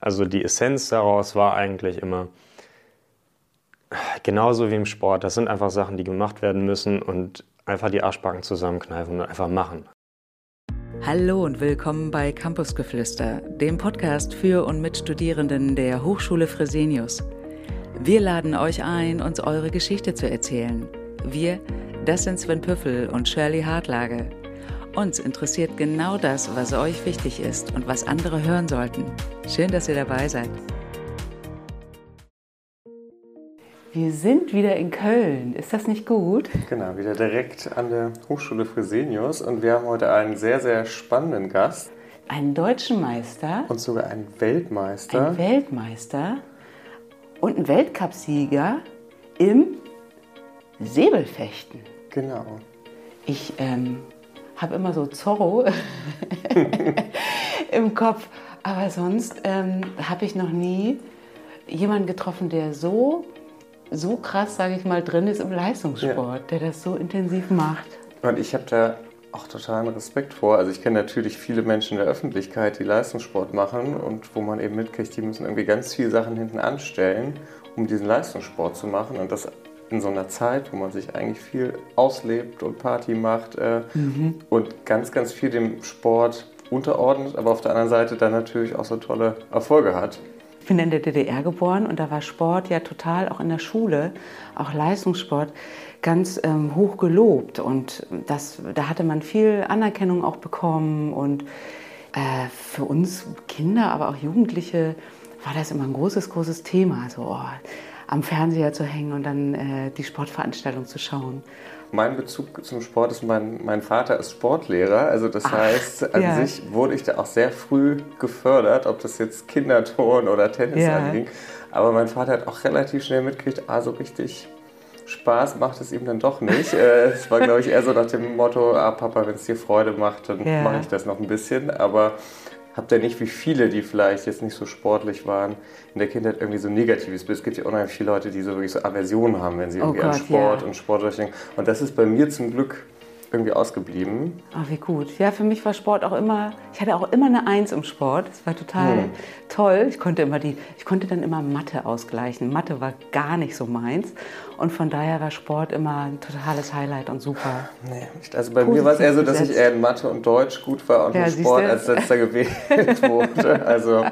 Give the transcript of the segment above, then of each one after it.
Also die Essenz daraus war eigentlich immer genauso wie im Sport. Das sind einfach Sachen, die gemacht werden müssen und einfach die Arschbacken zusammenkneifen und einfach machen. Hallo und willkommen bei Campusgeflüster, dem Podcast für und mit Studierenden der Hochschule Fresenius. Wir laden euch ein, uns eure Geschichte zu erzählen. Wir, das sind Sven Püffel und Shirley Hartlage. Uns interessiert genau das, was euch wichtig ist und was andere hören sollten. Schön, dass ihr dabei seid. Wir sind wieder in Köln. Ist das nicht gut? Genau, wieder direkt an der Hochschule Fresenius und wir haben heute einen sehr, sehr spannenden Gast. Einen deutschen Meister. Und sogar einen Weltmeister. Ein Weltmeister und einen Weltcupsieger im Säbelfechten. Genau. Ich ähm, habe immer so Zorro im Kopf. Aber sonst ähm, habe ich noch nie jemanden getroffen, der so, so krass, sage ich mal, drin ist im Leistungssport, ja. der das so intensiv macht. Und ich habe da auch totalen Respekt vor. Also ich kenne natürlich viele Menschen in der Öffentlichkeit, die Leistungssport machen und wo man eben mitkriegt, die müssen irgendwie ganz viele Sachen hinten anstellen, um diesen Leistungssport zu machen. Und das in so einer Zeit, wo man sich eigentlich viel auslebt und Party macht äh, mhm. und ganz, ganz viel dem Sport unterordnet, aber auf der anderen Seite dann natürlich auch so tolle Erfolge hat. Ich bin in der DDR geboren und da war Sport ja total auch in der Schule, auch Leistungssport, ganz ähm, hoch gelobt. Und das, da hatte man viel Anerkennung auch bekommen. Und äh, für uns Kinder, aber auch Jugendliche war das immer ein großes, großes Thema. So, oh, am Fernseher zu hängen und dann äh, die Sportveranstaltung zu schauen. Mein Bezug zum Sport ist, mein, mein Vater ist Sportlehrer. Also das Ach, heißt, an ja. sich wurde ich da auch sehr früh gefördert, ob das jetzt Kinderton oder Tennis ja. anging. Aber mein Vater hat auch relativ schnell mitgekriegt, ah, so richtig Spaß macht es ihm dann doch nicht. Äh, es war, glaube ich, eher so nach dem Motto, ah, Papa, wenn es dir Freude macht, dann ja. mache ich das noch ein bisschen. Aber habt ihr nicht wie viele, die vielleicht jetzt nicht so sportlich waren, in der Kindheit irgendwie so negatives Bild. Es gibt ja unheimlich viele Leute, die so wirklich so Aversionen haben, wenn sie oh irgendwie oh Gott, an Sport ja. und Sport denken. Und das ist bei mir zum Glück irgendwie ausgeblieben. Ach, wie gut. Ja, für mich war Sport auch immer, ich hatte auch immer eine Eins im Sport. Das war total hm. toll. Ich konnte, immer die, ich konnte dann immer Mathe ausgleichen. Mathe war gar nicht so meins. Und von daher war Sport immer ein totales Highlight und super. Nee, also bei Positiv mir war es eher so, dass ich eher in Mathe und Deutsch gut war und ja, Sport als letzter gewählt wurde. Also. Äh,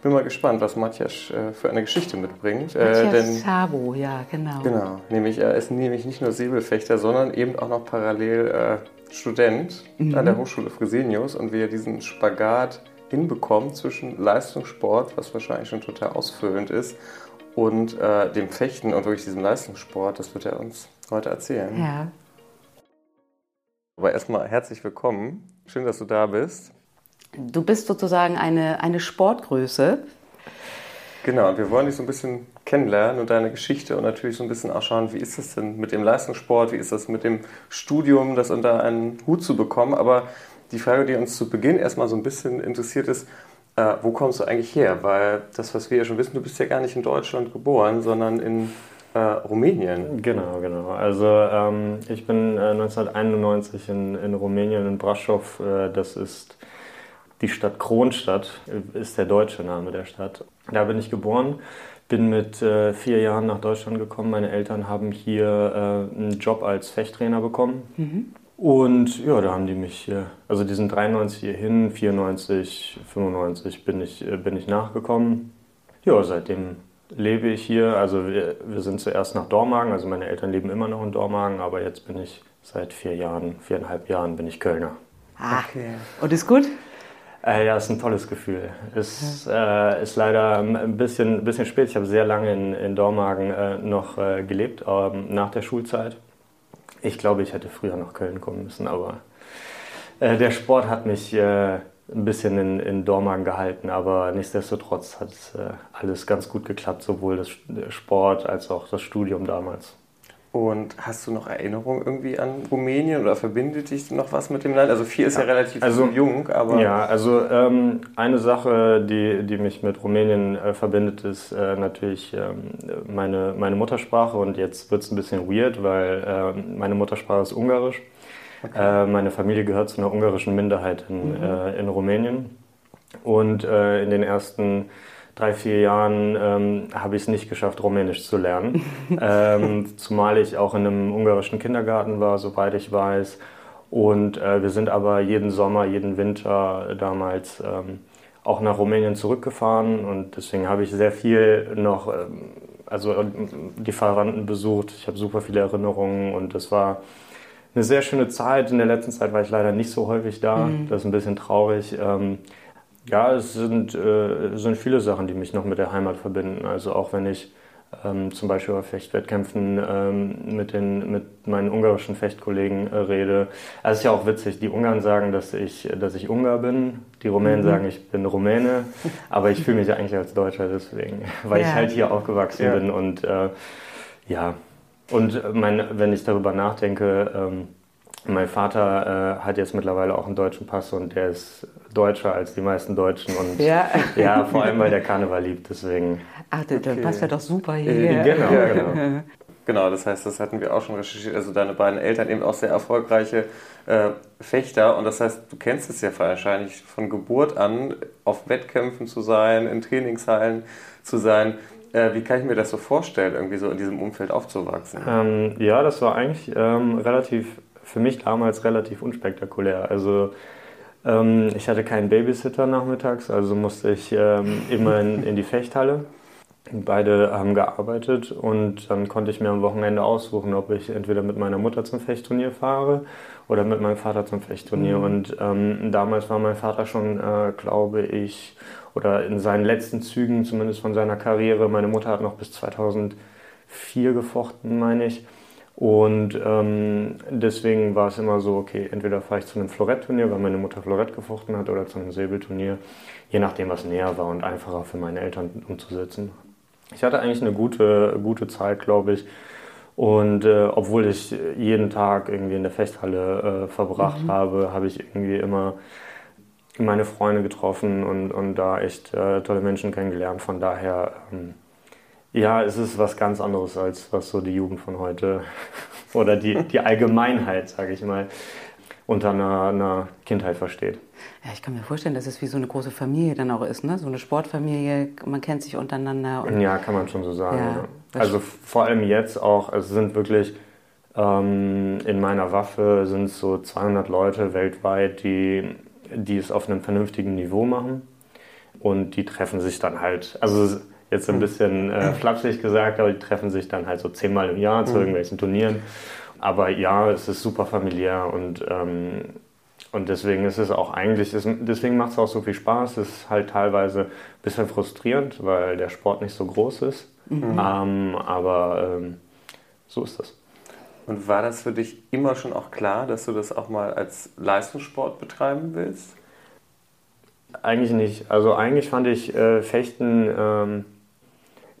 bin mal gespannt, was Matthias äh, für eine Geschichte mitbringt. Äh, Matthias denn, Sabo, ja, genau. Genau, nämlich er ist nämlich nicht nur Säbelfechter, sondern eben auch noch parallel äh, Student mhm. an der Hochschule Fresenius und wie er diesen Spagat hinbekommt zwischen Leistungssport, was wahrscheinlich schon total ausfüllend ist, und äh, dem Fechten und wirklich diesem Leistungssport, das wird er uns heute erzählen. Ja. Aber erstmal herzlich willkommen. Schön, dass du da bist. Du bist sozusagen eine, eine Sportgröße. Genau, wir wollen dich so ein bisschen kennenlernen und deine Geschichte und natürlich so ein bisschen auch schauen, wie ist es denn mit dem Leistungssport, wie ist das mit dem Studium, das unter einen Hut zu bekommen. Aber die Frage, die uns zu Beginn erstmal so ein bisschen interessiert ist, äh, wo kommst du eigentlich her? Weil das, was wir ja schon wissen, du bist ja gar nicht in Deutschland geboren, sondern in äh, Rumänien. Genau, genau. Also ähm, ich bin äh, 1991 in, in Rumänien, in Brasov. Äh, das ist die Stadt Kronstadt ist der deutsche Name der Stadt. Da bin ich geboren, bin mit äh, vier Jahren nach Deutschland gekommen. Meine Eltern haben hier äh, einen Job als Fechttrainer bekommen. Mhm. Und ja, da haben die mich hier, also die sind 93 hier hin, 94, 95 bin ich, äh, bin ich nachgekommen. Ja, seitdem lebe ich hier. Also wir, wir sind zuerst nach Dormagen, also meine Eltern leben immer noch in Dormagen, aber jetzt bin ich seit vier Jahren, viereinhalb Jahren bin ich Kölner. Ah, okay. Und ist gut? Äh, ja, ist ein tolles Gefühl. Ist, äh, ist leider ein bisschen, bisschen spät. Ich habe sehr lange in, in Dormagen äh, noch äh, gelebt, ähm, nach der Schulzeit. Ich glaube, ich hätte früher nach Köln kommen müssen, aber äh, der Sport hat mich äh, ein bisschen in, in Dormagen gehalten, aber nichtsdestotrotz hat alles ganz gut geklappt, sowohl das Sport als auch das Studium damals. Und hast du noch Erinnerungen irgendwie an Rumänien oder verbindet dich noch was mit dem Land? Also vier ist ja, ja relativ also, jung, aber... Ja, also ähm, eine Sache, die, die mich mit Rumänien äh, verbindet, ist äh, natürlich ähm, meine, meine Muttersprache. Und jetzt wird es ein bisschen weird, weil äh, meine Muttersprache ist Ungarisch. Okay. Äh, meine Familie gehört zu einer ungarischen Minderheit in, mhm. Äh, in Rumänien. Und äh, in den ersten drei, vier Jahren ähm, habe ich es nicht geschafft, Rumänisch zu lernen. ähm, zumal ich auch in einem ungarischen Kindergarten war, soweit ich weiß. Und äh, wir sind aber jeden Sommer, jeden Winter damals ähm, auch nach Rumänien zurückgefahren. Und deswegen habe ich sehr viel noch, ähm, also die Verwandten besucht. Ich habe super viele Erinnerungen und es war eine sehr schöne Zeit. In der letzten Zeit war ich leider nicht so häufig da. Mhm. Das ist ein bisschen traurig. Ja, es sind, äh, sind viele Sachen, die mich noch mit der Heimat verbinden. Also auch wenn ich ähm, zum Beispiel bei Fechtwettkämpfen ähm, mit, den, mit meinen ungarischen Fechtkollegen äh, rede. Also es ist ja auch witzig, die Ungarn sagen, dass ich, dass ich Ungar bin, die Rumänen mhm. sagen, ich bin Rumäne, aber ich fühle mich ja eigentlich als Deutscher deswegen, weil ja. ich halt hier aufgewachsen ja. bin und äh, ja, und mein, wenn ich darüber nachdenke, ähm, mein Vater äh, hat jetzt mittlerweile auch einen deutschen Pass und der ist deutscher als die meisten Deutschen und ja, ja vor allem weil der Karneval liebt, deswegen. Ach, dann okay. passt ja doch super hier. Äh, genau, genau. Genau, das heißt, das hatten wir auch schon recherchiert. Also deine beiden Eltern eben auch sehr erfolgreiche äh, Fechter und das heißt, du kennst es ja wahrscheinlich von Geburt an, auf Wettkämpfen zu sein, in Trainingshallen zu sein. Äh, wie kann ich mir das so vorstellen, irgendwie so in diesem Umfeld aufzuwachsen? Ähm, ja, das war eigentlich ähm, relativ für mich damals relativ unspektakulär. Also ähm, ich hatte keinen Babysitter nachmittags, also musste ich ähm, immer in, in die Fechthalle. Beide haben gearbeitet und dann konnte ich mir am Wochenende aussuchen, ob ich entweder mit meiner Mutter zum Fechtturnier fahre oder mit meinem Vater zum Fechtturnier. Mhm. Und ähm, damals war mein Vater schon, äh, glaube ich, oder in seinen letzten Zügen zumindest von seiner Karriere. Meine Mutter hat noch bis 2004 gefochten, meine ich. Und ähm, deswegen war es immer so, okay, entweder fahre ich zu einem Florettturnier, weil meine Mutter Florett gefochten hat, oder zu einem Säbelturnier, je nachdem, was näher war und einfacher für meine Eltern umzusetzen. Ich hatte eigentlich eine gute, gute Zeit, glaube ich. Und äh, obwohl ich jeden Tag irgendwie in der Fechthalle äh, verbracht mhm. habe, habe ich irgendwie immer meine Freunde getroffen und, und da echt äh, tolle Menschen kennengelernt. Von daher ähm, ja, es ist was ganz anderes, als was so die Jugend von heute oder die, die Allgemeinheit, sage ich mal, unter einer, einer, Kindheit versteht. Ja, ich kann mir vorstellen, dass es wie so eine große Familie dann auch ist, ne? So eine Sportfamilie, man kennt sich untereinander. ja, kann man schon so sagen. Ja, ja. Also vor allem jetzt auch, es sind wirklich ähm, in meiner Waffe sind es so 200 Leute weltweit, die, die es auf einem vernünftigen Niveau machen und die treffen sich dann halt, also Jetzt ein hm. bisschen äh, flapsig gesagt, aber die treffen sich dann halt so zehnmal im Jahr zu mhm. irgendwelchen Turnieren. Aber ja, es ist super familiär und, ähm, und deswegen ist es auch eigentlich, deswegen macht es auch so viel Spaß. Es ist halt teilweise ein bisschen frustrierend, weil der Sport nicht so groß ist. Mhm. Ähm, aber ähm, so ist das. Und war das für dich immer schon auch klar, dass du das auch mal als Leistungssport betreiben willst? Eigentlich nicht. Also eigentlich fand ich äh, Fechten ähm,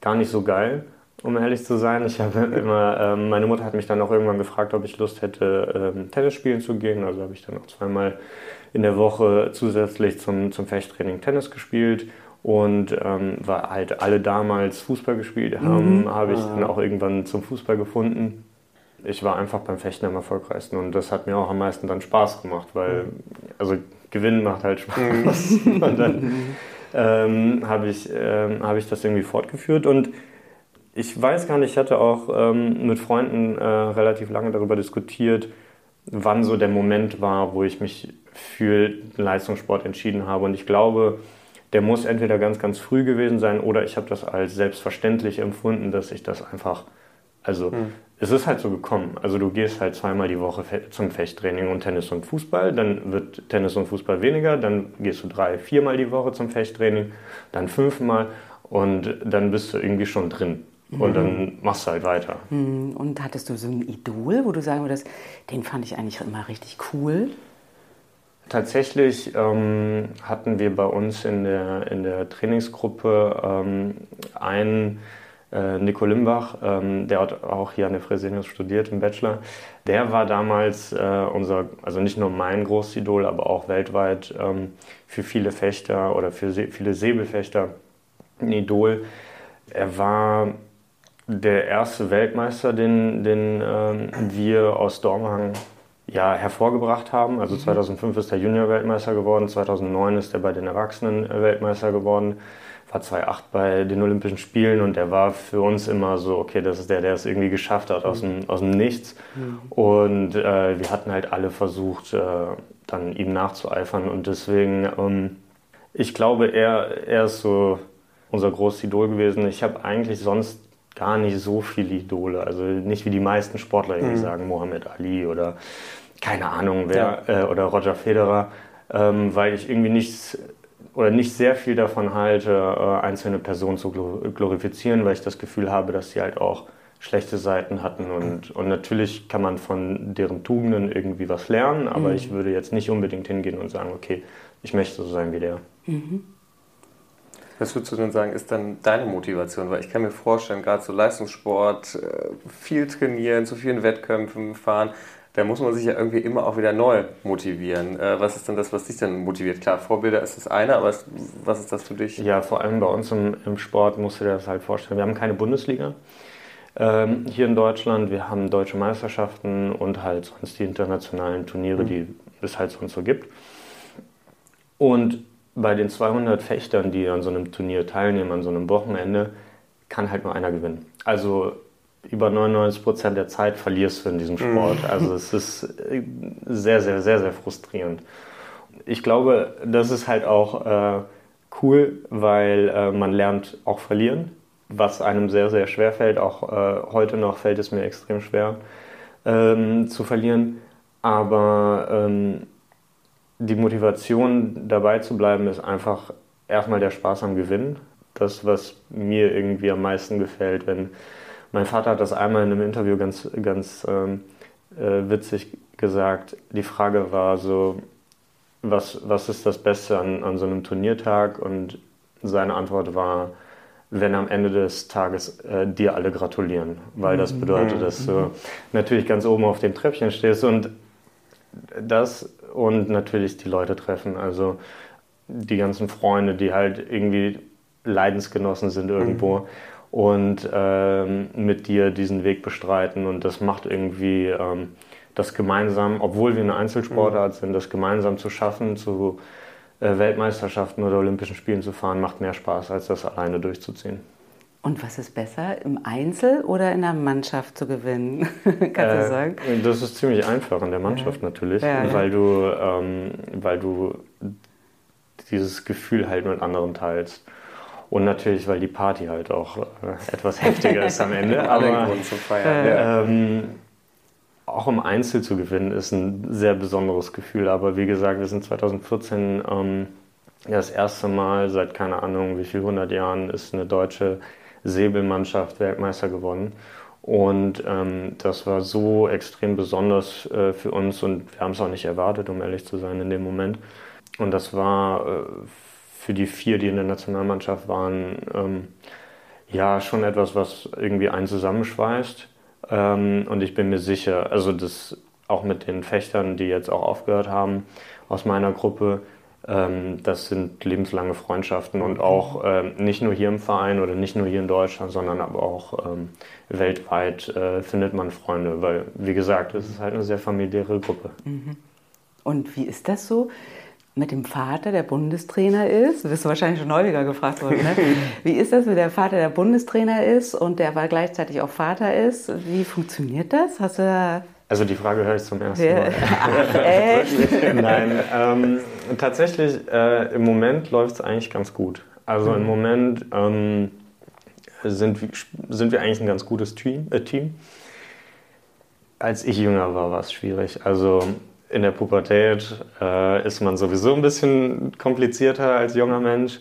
gar nicht so geil, um ehrlich zu sein. Ich habe immer, ähm, meine Mutter hat mich dann auch irgendwann gefragt, ob ich Lust hätte, ähm, Tennis spielen zu gehen. Also habe ich dann auch zweimal in der Woche zusätzlich zum, zum Fechttraining Tennis gespielt. Und ähm, weil halt alle damals Fußball gespielt haben, mhm. habe ich dann auch irgendwann zum Fußball gefunden. Ich war einfach beim Fechten am erfolgreichsten und das hat mir auch am meisten dann Spaß gemacht, weil also Gewinnen macht halt Spaß. Mhm. und dann ähm, habe ich, ähm, hab ich das irgendwie fortgeführt. Und ich weiß gar nicht, ich hatte auch ähm, mit Freunden äh, relativ lange darüber diskutiert, wann so der Moment war, wo ich mich für Leistungssport entschieden habe. Und ich glaube, der muss entweder ganz, ganz früh gewesen sein oder ich habe das als selbstverständlich empfunden, dass ich das einfach, also mhm es ist halt so gekommen. Also du gehst halt zweimal die Woche zum Fechttraining und Tennis und Fußball, dann wird Tennis und Fußball weniger, dann gehst du drei, viermal die Woche zum Fechttraining, dann fünfmal und dann bist du irgendwie schon drin. Und dann mhm. machst du halt weiter. Mhm. Und hattest du so ein Idol, wo du sagen würdest, den fand ich eigentlich immer richtig cool? Tatsächlich ähm, hatten wir bei uns in der, in der Trainingsgruppe ähm, einen, äh, Nico Limbach, ähm, der hat auch hier an der Fresenius studiert im Bachelor, der war damals äh, unser, also nicht nur mein Großidol, aber auch weltweit ähm, für viele Fechter oder für viele Säbelfechter ein Idol. Er war der erste Weltmeister, den, den ähm, wir aus Dormagen ja, hervorgebracht haben. Also 2005 mhm. ist er Junior-Weltmeister geworden, 2009 ist er bei den Erwachsenen Weltmeister geworden, war 2008 bei den Olympischen Spielen und er war für uns immer so, okay, das ist der, der es irgendwie geschafft hat aus dem, aus dem Nichts. Mhm. Und äh, wir hatten halt alle versucht, äh, dann ihm nachzueifern und deswegen, ähm, ich glaube, er, er ist so unser großes Idol gewesen. Ich habe eigentlich sonst gar nicht so viele Idole. Also nicht wie die meisten Sportler irgendwie mhm. sagen, Mohammed Ali oder keine Ahnung wer ja. äh, oder Roger Federer, ähm, weil ich irgendwie nichts oder nicht sehr viel davon halte, äh, einzelne Personen zu glorifizieren, weil ich das Gefühl habe, dass sie halt auch schlechte Seiten hatten und, und natürlich kann man von deren Tugenden irgendwie was lernen, aber mhm. ich würde jetzt nicht unbedingt hingehen und sagen, okay, ich möchte so sein wie der. Mhm. Was würdest du denn sagen, ist dann deine Motivation? Weil ich kann mir vorstellen, gerade so Leistungssport, äh, viel trainieren, zu vielen Wettkämpfen fahren, da muss man sich ja irgendwie immer auch wieder neu motivieren. Äh, was ist denn das, was dich dann motiviert? Klar, Vorbilder ist das eine, aber was ist das für dich? Ja, vor allem bei uns im, im Sport musst du dir das halt vorstellen. Wir haben keine Bundesliga ähm, hier in Deutschland. Wir haben deutsche Meisterschaften und halt sonst die internationalen Turniere, mhm. die es halt sonst so gibt. Und bei den 200 Fechtern, die an so einem Turnier teilnehmen, an so einem Wochenende, kann halt nur einer gewinnen. Also über 99 Prozent der Zeit verlierst du in diesem Sport. Mhm. Also es ist äh, sehr, sehr, sehr, sehr frustrierend. Ich glaube, das ist halt auch äh, cool, weil äh, man lernt auch verlieren, was einem sehr, sehr schwer fällt. Auch äh, heute noch fällt es mir extrem schwer ähm, zu verlieren. Aber ähm, die Motivation dabei zu bleiben ist einfach erstmal der Spaß am Gewinnen. Das, was mir irgendwie am meisten gefällt, wenn mein Vater hat das einmal in einem Interview ganz, ganz ähm, äh, witzig gesagt. Die Frage war so, was, was ist das Beste an, an so einem Turniertag? Und seine Antwort war, wenn am Ende des Tages äh, dir alle gratulieren, weil das mhm. bedeutet, dass du mhm. natürlich ganz oben auf dem Treppchen stehst und das und natürlich die Leute treffen. Also die ganzen Freunde, die halt irgendwie Leidensgenossen sind irgendwo mhm. Und ähm, mit dir diesen Weg bestreiten. Und das macht irgendwie ähm, das gemeinsam, obwohl wir eine Einzelsportart mhm. sind, das gemeinsam zu schaffen, zu äh, Weltmeisterschaften oder Olympischen Spielen zu fahren, macht mehr Spaß, als das alleine durchzuziehen. Und was ist besser, im Einzel oder in der Mannschaft zu gewinnen? Kannst äh, du sagen? Das ist ziemlich einfach in der Mannschaft ja. natürlich, ja, weil, Du, ähm, weil du dieses Gefühl halt mit anderen teilst. Und natürlich, weil die Party halt auch äh, etwas heftiger ist am Ende. Aber ähm, auch im Einzel zu gewinnen ist ein sehr besonderes Gefühl. Aber wie gesagt, wir sind 2014 ähm, das erste Mal seit keine Ahnung wie viel hundert Jahren ist eine deutsche Säbelmannschaft Weltmeister gewonnen. Und ähm, das war so extrem besonders äh, für uns und wir haben es auch nicht erwartet, um ehrlich zu sein, in dem Moment. Und das war äh, für die vier, die in der Nationalmannschaft waren, ähm, ja schon etwas, was irgendwie einen zusammenschweißt. Ähm, und ich bin mir sicher, also das auch mit den Fechtern, die jetzt auch aufgehört haben aus meiner Gruppe, ähm, das sind lebenslange Freundschaften und auch ähm, nicht nur hier im Verein oder nicht nur hier in Deutschland, sondern aber auch ähm, weltweit äh, findet man Freunde, weil, wie gesagt, es ist halt eine sehr familiäre Gruppe. Mhm. Und wie ist das so? Mit dem Vater, der Bundestrainer ist. Du bist wahrscheinlich schon häufiger gefragt worden. Ne? Wie ist das, wenn der Vater der Bundestrainer ist und der aber gleichzeitig auch Vater ist? Wie funktioniert das? Hast du da also die Frage höre ich zum ersten Mal. Ach, echt? Nein, ähm, tatsächlich äh, im Moment läuft es eigentlich ganz gut. Also im mhm. Moment ähm, sind, sind wir eigentlich ein ganz gutes Team. Äh, Team. Als ich jünger war, war es schwierig. Also in der Pubertät äh, ist man sowieso ein bisschen komplizierter als junger Mensch.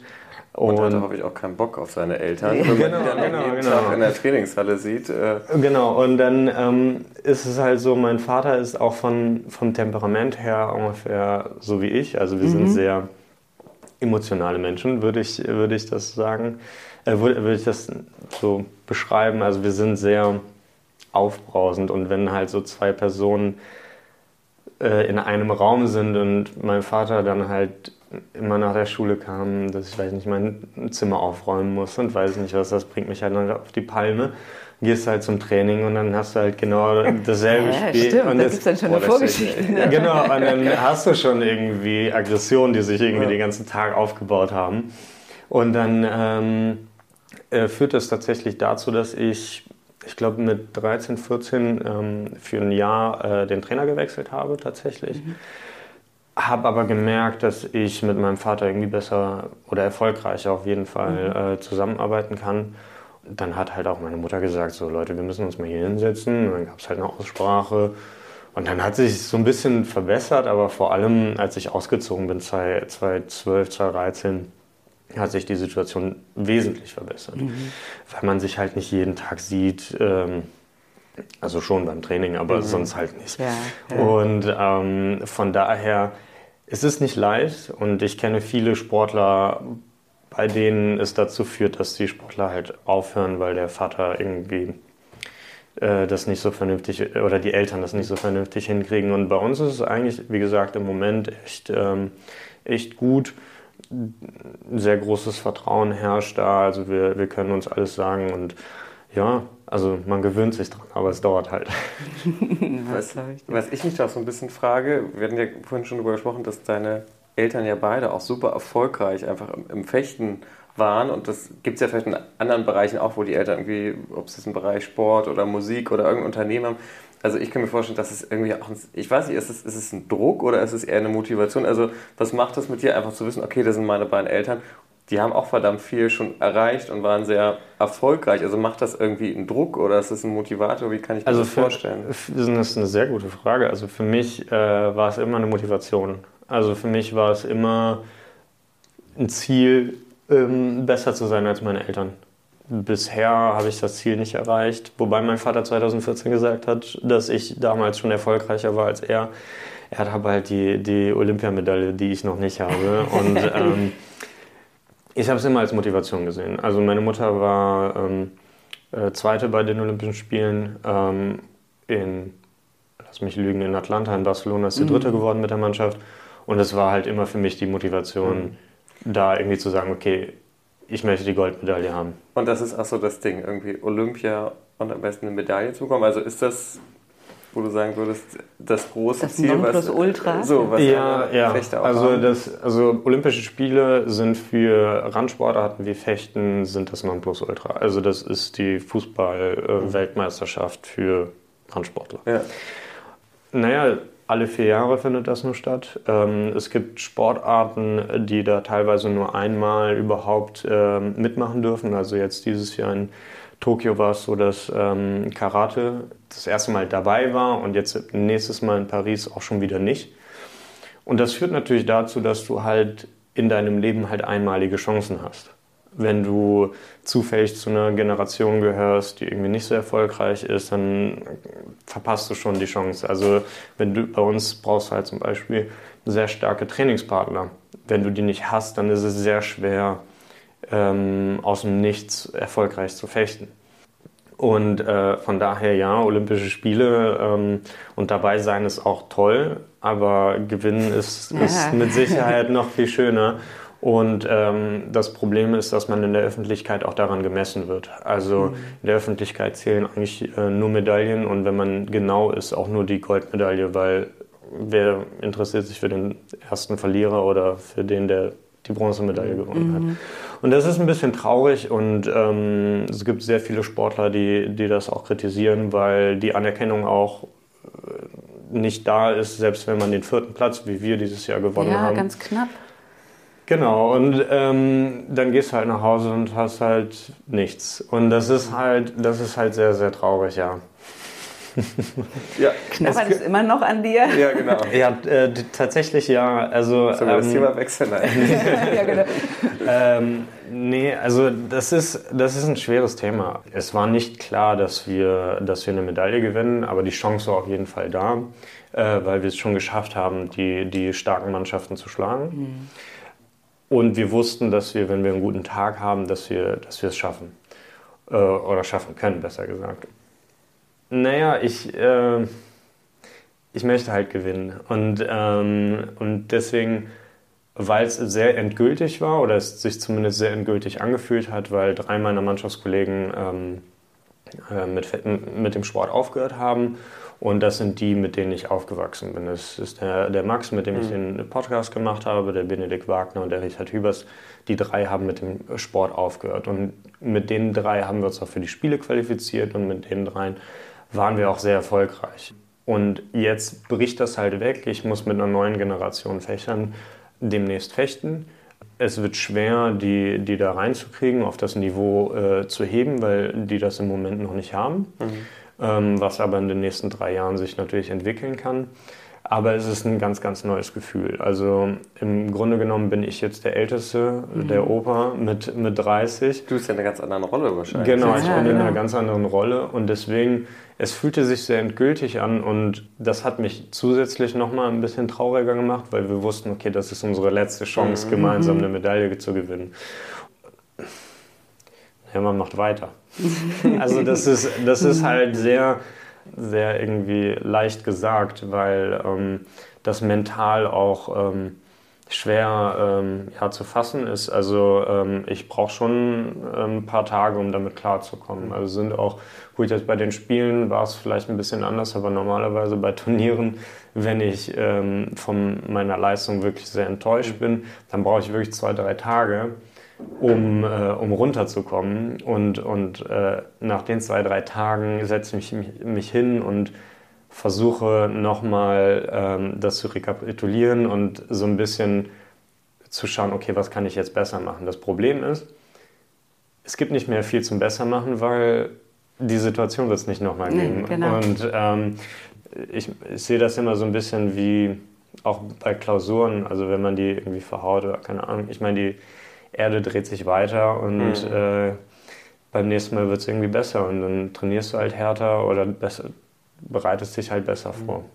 Und, und da habe ich auch keinen Bock auf seine Eltern, wenn genau, man die dann genau, jeden genau. Tag in der Trainingshalle sieht. Äh. Genau, und dann ähm, ist es halt so, mein Vater ist auch von, vom Temperament her ungefähr so wie ich. Also wir mhm. sind sehr emotionale Menschen, würde ich, würde ich das sagen. Äh, würde, würde ich das so beschreiben. Also wir sind sehr aufbrausend und wenn halt so zwei Personen äh, in einem Raum sind und mein Vater dann halt immer nach der Schule kam, dass ich, weiß nicht, mein Zimmer aufräumen muss und weiß nicht was, das bringt mich halt noch auf die Palme. Gehst halt zum Training und dann hast du halt genau dasselbe ja, Spiel. Stimmt, und da gibt es dann schon eine Vorgeschichte. Ne? Genau, und dann hast du schon irgendwie Aggressionen, die sich irgendwie ja. den ganzen Tag aufgebaut haben. Und dann ähm, äh, führt das tatsächlich dazu, dass ich, ich glaube, mit 13, 14 ähm, für ein Jahr äh, den Trainer gewechselt habe tatsächlich. Mhm. Habe aber gemerkt, dass ich mit meinem Vater irgendwie besser oder erfolgreicher auf jeden Fall mhm. äh, zusammenarbeiten kann. Dann hat halt auch meine Mutter gesagt, so Leute, wir müssen uns mal hier hinsetzen. Und dann gab es halt eine Aussprache. Und dann hat sich so ein bisschen verbessert, aber vor allem, als ich ausgezogen bin, 2012, 2013, hat sich die Situation wesentlich verbessert. Mhm. Weil man sich halt nicht jeden Tag sieht. Ähm, also schon beim Training, aber mhm. sonst halt nicht. Ja, ja. Und ähm, von daher es ist nicht leicht und ich kenne viele Sportler, bei denen es dazu führt, dass die Sportler halt aufhören, weil der Vater irgendwie äh, das nicht so vernünftig oder die Eltern das nicht so vernünftig hinkriegen. Und bei uns ist es eigentlich, wie gesagt, im Moment echt, ähm, echt gut. Ein sehr großes Vertrauen herrscht da. Also wir, wir können uns alles sagen und ja, also man gewöhnt sich dran, aber es dauert halt. was, was ich mich da so ein bisschen frage, wir hatten ja vorhin schon darüber gesprochen, dass deine Eltern ja beide auch super erfolgreich einfach im, im Fechten waren und das gibt es ja vielleicht in anderen Bereichen auch, wo die Eltern irgendwie, ob es jetzt im Bereich Sport oder Musik oder irgendein Unternehmen haben. Also ich kann mir vorstellen, dass es irgendwie auch, ein, ich weiß nicht, ist es, ist es ein Druck oder ist es eher eine Motivation? Also was macht das mit dir, einfach zu wissen, okay, das sind meine beiden Eltern die haben auch verdammt viel schon erreicht und waren sehr erfolgreich. Also macht das irgendwie einen Druck oder ist das ein Motivator? Wie kann ich mir also das für, vorstellen? Das ist eine sehr gute Frage. Also für mich äh, war es immer eine Motivation. Also für mich war es immer ein Ziel, ähm, besser zu sein als meine Eltern. Bisher habe ich das Ziel nicht erreicht, wobei mein Vater 2014 gesagt hat, dass ich damals schon erfolgreicher war als er. Er hat aber halt die, die Olympiamedaille, die ich noch nicht habe. Und ähm, ich habe es immer als Motivation gesehen. Also meine Mutter war ähm, äh, Zweite bei den Olympischen Spielen ähm, in, lass mich lügen, in Atlanta, in Barcelona ist sie mhm. Dritte geworden mit der Mannschaft. Und es war halt immer für mich die Motivation, mhm. da irgendwie zu sagen, okay, ich möchte die Goldmedaille haben. Und das ist auch so das Ding, irgendwie Olympia und am besten eine Medaille zu bekommen. Also ist das wo du sagen würdest, das große das Ziel, was, Ultra. So, was ja, ja. Fechter auch also, das, also Olympische Spiele sind für Randsportarten wie Fechten sind das Nonplusultra. Also das ist die Fußball-Weltmeisterschaft für Randsportler. Ja. Naja, alle vier Jahre findet das nur statt. Ähm, es gibt Sportarten, die da teilweise nur einmal überhaupt ähm, mitmachen dürfen. Also jetzt dieses Jahr in Tokio war es so, dass ähm, Karate das erste Mal dabei war und jetzt nächstes Mal in Paris auch schon wieder nicht. Und das führt natürlich dazu, dass du halt in deinem Leben halt einmalige Chancen hast. Wenn du zufällig zu einer Generation gehörst, die irgendwie nicht so erfolgreich ist, dann verpasst du schon die Chance. Also wenn du bei uns brauchst du halt zum Beispiel sehr starke Trainingspartner. Wenn du die nicht hast, dann ist es sehr schwer, ähm, aus dem Nichts erfolgreich zu fechten. Und äh, von daher ja, Olympische Spiele ähm, und dabei sein ist auch toll, aber gewinnen ist, ist mit Sicherheit noch viel schöner. Und ähm, das Problem ist, dass man in der Öffentlichkeit auch daran gemessen wird. Also mhm. in der Öffentlichkeit zählen eigentlich äh, nur Medaillen und wenn man genau ist, auch nur die Goldmedaille, weil wer interessiert sich für den ersten Verlierer oder für den, der die Bronzemedaille gewonnen mhm. hat. Und das ist ein bisschen traurig und ähm, es gibt sehr viele Sportler, die, die das auch kritisieren, weil die Anerkennung auch äh, nicht da ist, selbst wenn man den vierten Platz, wie wir dieses Jahr gewonnen ja, haben. Ja, ganz knapp. Genau, und ähm, dann gehst du halt nach Hause und hast halt nichts. Und das ist halt, das ist halt sehr, sehr traurig, ja. ja. Knabbert es immer noch an dir? Ja, genau. Ja, äh, tatsächlich ja. Also, Sollen wir ähm, das Thema wechseln? ja, genau. ähm, nee, also das ist, das ist ein schweres Thema. Es war nicht klar, dass wir, dass wir eine Medaille gewinnen, aber die Chance war auf jeden Fall da, äh, weil wir es schon geschafft haben, die, die starken Mannschaften zu schlagen. Mhm. Und wir wussten, dass wir, wenn wir einen guten Tag haben, dass wir, dass wir es schaffen. Äh, oder schaffen können, besser gesagt. Naja, ich, äh, ich möchte halt gewinnen. Und, ähm, und deswegen weil es sehr endgültig war oder es sich zumindest sehr endgültig angefühlt hat, weil drei meiner Mannschaftskollegen ähm, äh, mit, mit dem Sport aufgehört haben. Und das sind die, mit denen ich aufgewachsen bin. Das ist der, der Max, mit dem ich mhm. den Podcast gemacht habe, der Benedikt Wagner und der Richard Hübers. Die drei haben mit dem Sport aufgehört. Und mit den drei haben wir uns auch für die Spiele qualifiziert und mit den dreien waren wir auch sehr erfolgreich. Und jetzt bricht das halt weg. Ich muss mit einer neuen Generation Fächern demnächst fechten. Es wird schwer, die, die da reinzukriegen, auf das Niveau äh, zu heben, weil die das im Moment noch nicht haben. Mhm. Ähm, was aber in den nächsten drei Jahren sich natürlich entwickeln kann. Aber es ist ein ganz, ganz neues Gefühl. Also im Grunde genommen bin ich jetzt der Älteste mhm. der Oper mit, mit 30. Du bist ja in einer ganz anderen Rolle wahrscheinlich. Genau, ich bin in einer ganz anderen Rolle und deswegen, es fühlte sich sehr endgültig an und das hat mich zusätzlich nochmal ein bisschen trauriger gemacht, weil wir wussten, okay, das ist unsere letzte Chance, mhm. gemeinsam eine Medaille zu gewinnen. Ja, man macht weiter. also das ist, das ist halt sehr sehr irgendwie leicht gesagt, weil ähm, das mental auch ähm, schwer ähm, ja, zu fassen ist. Also ähm, ich brauche schon ähm, ein paar Tage, um damit klarzukommen. Also sind auch, gut, jetzt bei den Spielen war es vielleicht ein bisschen anders, aber normalerweise bei Turnieren, wenn ich ähm, von meiner Leistung wirklich sehr enttäuscht bin, dann brauche ich wirklich zwei, drei Tage um, äh, um runterzukommen. Und, und äh, nach den zwei, drei Tagen setze ich mich, mich hin und versuche nochmal ähm, das zu rekapitulieren und so ein bisschen zu schauen, okay, was kann ich jetzt besser machen. Das Problem ist, es gibt nicht mehr viel zum Bessermachen, weil die Situation wird es nicht nochmal geben. Nee, genau. Und ähm, ich, ich sehe das immer so ein bisschen wie auch bei Klausuren, also wenn man die irgendwie verhaut oder keine Ahnung. Ich meine, die Erde dreht sich weiter und mhm. äh, beim nächsten Mal wird es irgendwie besser und dann trainierst du halt härter oder besser, bereitest dich halt besser mhm. vor.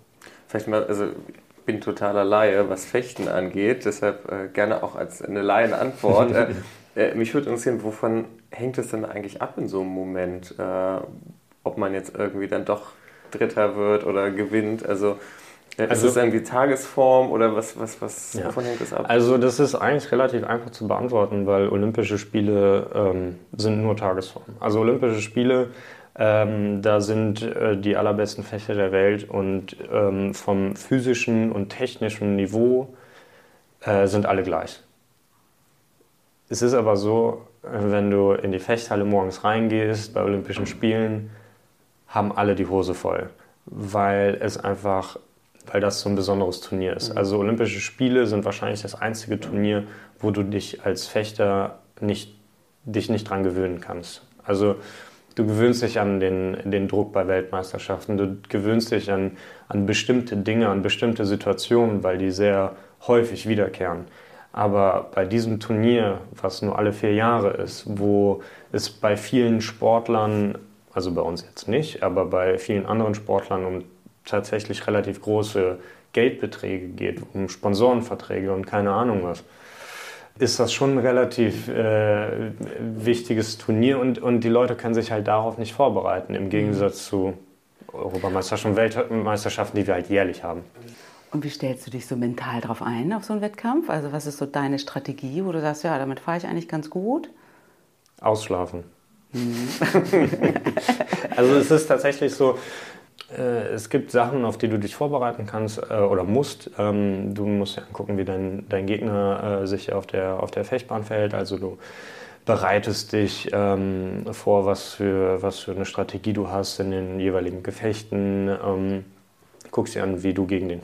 Vielleicht mal, also ich bin totaler Laie, was Fechten angeht, deshalb äh, gerne auch als eine Laienantwort. äh, äh, mich würde interessieren, wovon hängt es denn eigentlich ab in so einem Moment, äh, ob man jetzt irgendwie dann doch Dritter wird oder gewinnt? Also also, ist es irgendwie Tagesform oder was, was, was ja. wovon hängt das ab? Also das ist eigentlich relativ einfach zu beantworten, weil Olympische Spiele ähm, sind nur Tagesform. Also Olympische Spiele, ähm, da sind äh, die allerbesten Fächer der Welt und ähm, vom physischen und technischen Niveau äh, sind alle gleich. Es ist aber so, wenn du in die Fechthalle morgens reingehst bei Olympischen Spielen, haben alle die Hose voll, weil es einfach weil das so ein besonderes Turnier ist. Mhm. Also Olympische Spiele sind wahrscheinlich das einzige Turnier, wo du dich als Fechter nicht, dich nicht dran gewöhnen kannst. Also du gewöhnst dich an den, den Druck bei Weltmeisterschaften, du gewöhnst dich an, an bestimmte Dinge, an bestimmte Situationen, weil die sehr häufig wiederkehren. Aber bei diesem Turnier, was nur alle vier Jahre ist, wo es bei vielen Sportlern, also bei uns jetzt nicht, aber bei vielen anderen Sportlern um tatsächlich relativ große Geldbeträge geht, um Sponsorenverträge und keine Ahnung was, ist das schon ein relativ äh, wichtiges Turnier und, und die Leute können sich halt darauf nicht vorbereiten, im Gegensatz zu Europameisterschaften und Weltmeisterschaften, die wir halt jährlich haben. Und wie stellst du dich so mental drauf ein, auf so einen Wettkampf? Also was ist so deine Strategie, wo du sagst, ja, damit fahre ich eigentlich ganz gut? Ausschlafen. Mhm. also es ist tatsächlich so, es gibt Sachen, auf die du dich vorbereiten kannst äh, oder musst. Ähm, du musst ja gucken, wie dein, dein Gegner äh, sich auf der, auf der Fechtbahn verhält. Also du bereitest dich ähm, vor, was für, was für eine Strategie du hast in den jeweiligen Gefechten. Ähm, guckst dir an, wie du gegen den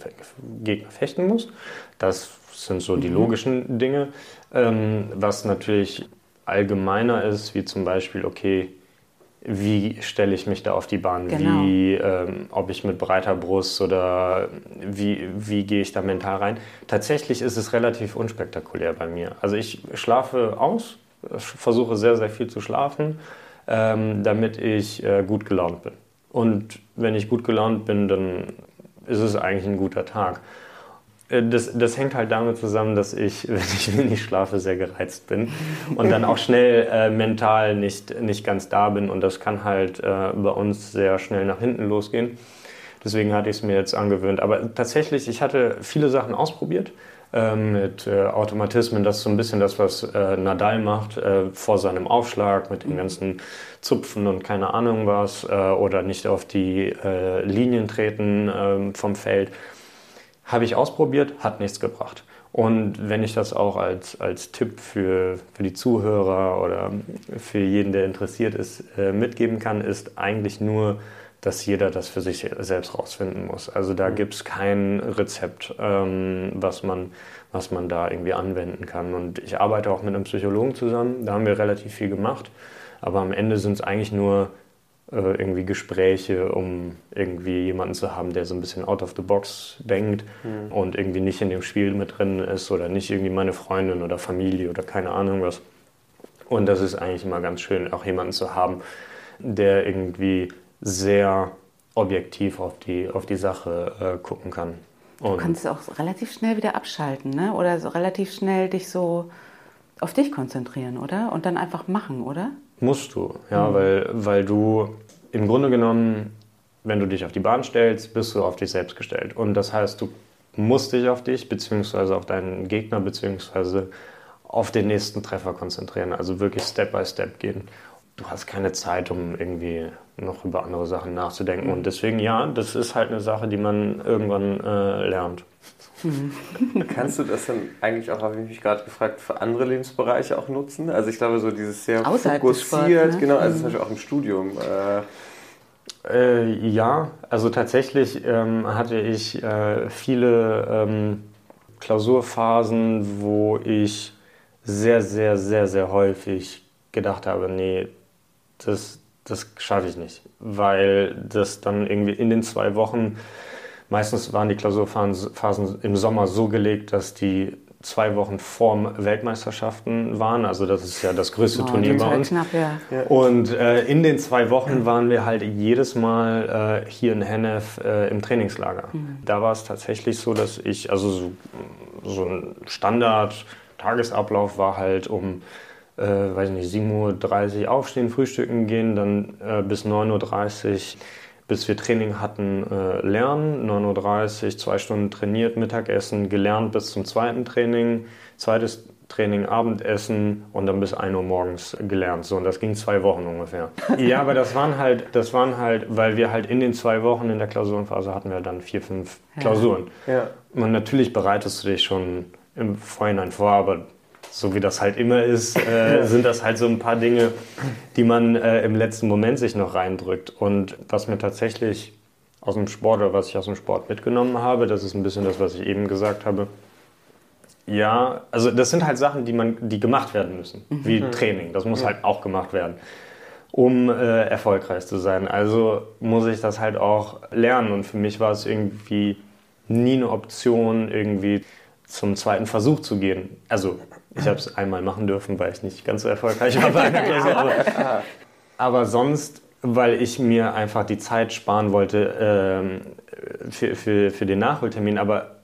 Gegner fechten musst. Das sind so die mhm. logischen Dinge. Ähm, was natürlich allgemeiner ist, wie zum Beispiel, okay, wie stelle ich mich da auf die Bahn, genau. wie, ähm, ob ich mit breiter Brust oder wie, wie gehe ich da mental rein. Tatsächlich ist es relativ unspektakulär bei mir. Also ich schlafe aus, versuche sehr, sehr viel zu schlafen, ähm, damit ich äh, gut gelaunt bin. Und wenn ich gut gelaunt bin, dann ist es eigentlich ein guter Tag. Äh, das, das hängt halt damit zusammen, dass ich, wenn ich wenig schlafe, sehr gereizt bin und dann auch schnell äh, mental nicht, nicht ganz da bin und das kann halt äh, bei uns sehr schnell nach hinten losgehen. Deswegen hatte ich es mir jetzt angewöhnt. Aber tatsächlich, ich hatte viele Sachen ausprobiert. äh, mit äh, Automatismen. Das ist so ein bisschen das, was äh, Nadal macht äh, vor seinem Aufschlag mit den ganzen Zupfen und keine Ahnung was äh, oder nicht auf die äh, Linien treten ähm, vom Feld. Habe ich ausprobiert, hat nichts gebracht. Und wenn ich das auch als, als Tipp für, für die Zuhörer oder für jeden, der interessiert ist, mitgeben kann, ist eigentlich nur dass jeder das für sich selbst rausfinden muss. Also da mhm. gibt es kein Rezept, ähm, was, man, was man da irgendwie anwenden kann. Und ich arbeite auch mit einem Psychologen zusammen, da haben wir relativ viel gemacht, aber am Ende sind es eigentlich nur äh, irgendwie Gespräche, um irgendwie jemanden zu haben, der so ein bisschen out of the box denkt mhm. und irgendwie nicht in dem Spiel mit drin ist oder nicht irgendwie meine Freundin oder Familie oder keine Ahnung was. Und das ist eigentlich immer ganz schön, auch jemanden zu haben, der irgendwie sehr objektiv auf die, auf die Sache äh, gucken kann. Und du kannst auch relativ schnell wieder abschalten, ne? oder so relativ schnell dich so auf dich konzentrieren, oder? Und dann einfach machen, oder? Musst du, ja, mhm. weil, weil du im Grunde genommen, wenn du dich auf die Bahn stellst, bist du auf dich selbst gestellt. Und das heißt, du musst dich auf dich, beziehungsweise auf deinen Gegner, beziehungsweise auf den nächsten Treffer konzentrieren. Also wirklich Step by Step gehen du hast keine Zeit, um irgendwie noch über andere Sachen nachzudenken. Und deswegen, ja, das ist halt eine Sache, die man irgendwann äh, lernt. Kannst du das dann eigentlich auch, habe ich mich gerade gefragt, für andere Lebensbereiche auch nutzen? Also ich glaube, so dieses sehr Außerhalb fokussiert, ne? genau, also mhm. zum Beispiel auch im Studium. Äh, äh, ja, also tatsächlich ähm, hatte ich äh, viele ähm, Klausurphasen, wo ich sehr, sehr, sehr, sehr häufig gedacht habe, nee, das, das schaffe ich nicht, weil das dann irgendwie in den zwei Wochen, meistens waren die Klausurphasen im Sommer so gelegt, dass die zwei Wochen vorm Weltmeisterschaften waren. Also das ist ja das größte oh, Turnier bei uns. Knapp, ja. Und äh, in den zwei Wochen waren wir halt jedes Mal äh, hier in Hennef äh, im Trainingslager. Mhm. Da war es tatsächlich so, dass ich, also so, so ein Standard-Tagesablauf war halt um äh, weiß nicht, 7.30 Uhr aufstehen, frühstücken gehen, dann äh, bis 9.30 Uhr, bis wir Training hatten, äh, lernen. 9.30 Uhr, zwei Stunden trainiert, Mittagessen, gelernt bis zum zweiten Training, zweites Training, Abendessen und dann bis 1 Uhr morgens gelernt. So, und das ging zwei Wochen ungefähr. ja, aber das waren halt, das waren halt, weil wir halt in den zwei Wochen in der Klausurenphase hatten wir dann vier, fünf Klausuren. Ja. Und natürlich bereitest du dich schon im Vorhinein vor, aber so wie das halt immer ist, äh, sind das halt so ein paar Dinge, die man äh, im letzten Moment sich noch reindrückt. Und was mir tatsächlich aus dem Sport oder was ich aus dem Sport mitgenommen habe, das ist ein bisschen das, was ich eben gesagt habe. Ja, also das sind halt Sachen, die man, die gemacht werden müssen, wie mhm. Training. Das muss halt auch gemacht werden, um äh, erfolgreich zu sein. Also muss ich das halt auch lernen. Und für mich war es irgendwie nie eine Option, irgendwie zum zweiten Versuch zu gehen. Also ich habe es einmal machen dürfen, weil ich nicht ganz so erfolgreich war bei einer Klausur. Aber, aber sonst, weil ich mir einfach die Zeit sparen wollte ähm, für, für, für den Nachholtermin. Aber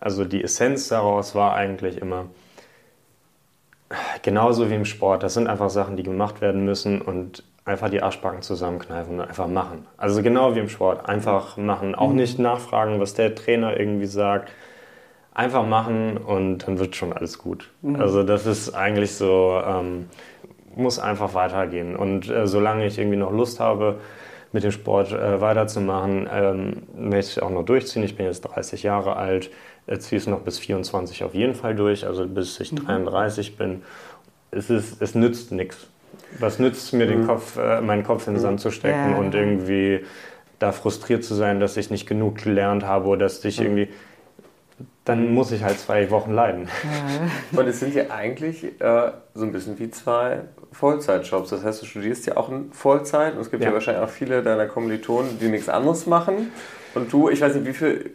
also die Essenz daraus war eigentlich immer, genauso wie im Sport, das sind einfach Sachen, die gemacht werden müssen und einfach die Arschbacken zusammenkneifen und einfach machen. Also genau wie im Sport, einfach machen. Auch mhm. nicht nachfragen, was der Trainer irgendwie sagt einfach machen und dann wird schon alles gut. Mhm. Also das ist eigentlich so, ähm, muss einfach weitergehen. Und äh, solange ich irgendwie noch Lust habe, mit dem Sport äh, weiterzumachen, ähm, möchte ich auch noch durchziehen. Ich bin jetzt 30 Jahre alt, äh, ziehe es noch bis 24 auf jeden Fall durch, also bis ich mhm. 33 bin. Es, ist, es nützt nichts. Was nützt mir, mhm. den Kopf, äh, meinen Kopf in den Sand zu stecken ja. und irgendwie da frustriert zu sein, dass ich nicht genug gelernt habe oder dass ich mhm. irgendwie dann muss ich halt zwei Wochen leiden. Und es sind ja eigentlich äh, so ein bisschen wie zwei Vollzeitjobs. Das heißt, du studierst ja auch in Vollzeit und es gibt ja, ja wahrscheinlich auch viele deiner Kommilitonen, die nichts anderes machen. Und du, ich weiß nicht, wie viel,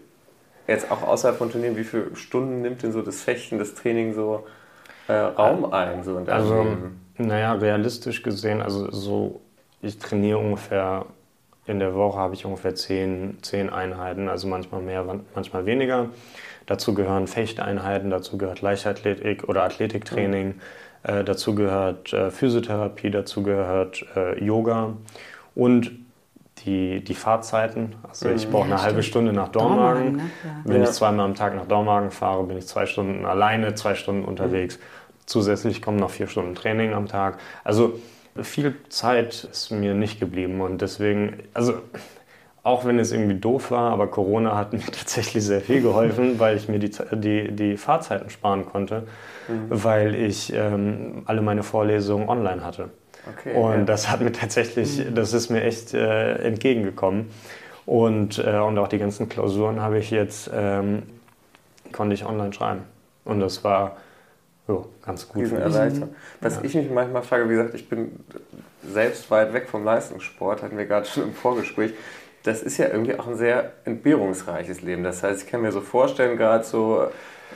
jetzt auch außerhalb von Turnieren, wie viele Stunden nimmt denn so das Fechten, das Training so äh, Raum ein? So also, naja, realistisch gesehen, also so, ich trainiere ungefähr in der Woche habe ich ungefähr zehn, zehn Einheiten, also manchmal mehr, manchmal weniger. Dazu gehören Fechteinheiten, dazu gehört Leichtathletik oder Athletiktraining, mhm. äh, dazu gehört äh, Physiotherapie, dazu gehört äh, Yoga. Und die, die Fahrzeiten. Also ich brauche eine halbe Stunde nach Dormagen. Dormagen ne? ja. Wenn ja. ich zweimal am Tag nach Dormagen fahre, bin ich zwei Stunden alleine, zwei Stunden unterwegs. Mhm. Zusätzlich kommen noch vier Stunden Training am Tag. Also viel Zeit ist mir nicht geblieben und deswegen, also auch wenn es irgendwie doof war, aber Corona hat mir tatsächlich sehr viel geholfen, weil ich mir die, die, die Fahrzeiten sparen konnte, mhm. weil ich ähm, alle meine Vorlesungen online hatte. Okay, und ja. das hat mir tatsächlich, mhm. das ist mir echt äh, entgegengekommen. Und, äh, und auch die ganzen Klausuren habe ich jetzt, ähm, konnte ich online schreiben. Und das war jo, ganz gut. Riesenerleichterung. Was ja. ich mich manchmal frage, wie gesagt, ich bin selbst weit weg vom Leistungssport, hatten wir gerade schon im Vorgespräch das ist ja irgendwie auch ein sehr entbehrungsreiches Leben. Das heißt, ich kann mir so vorstellen, gerade so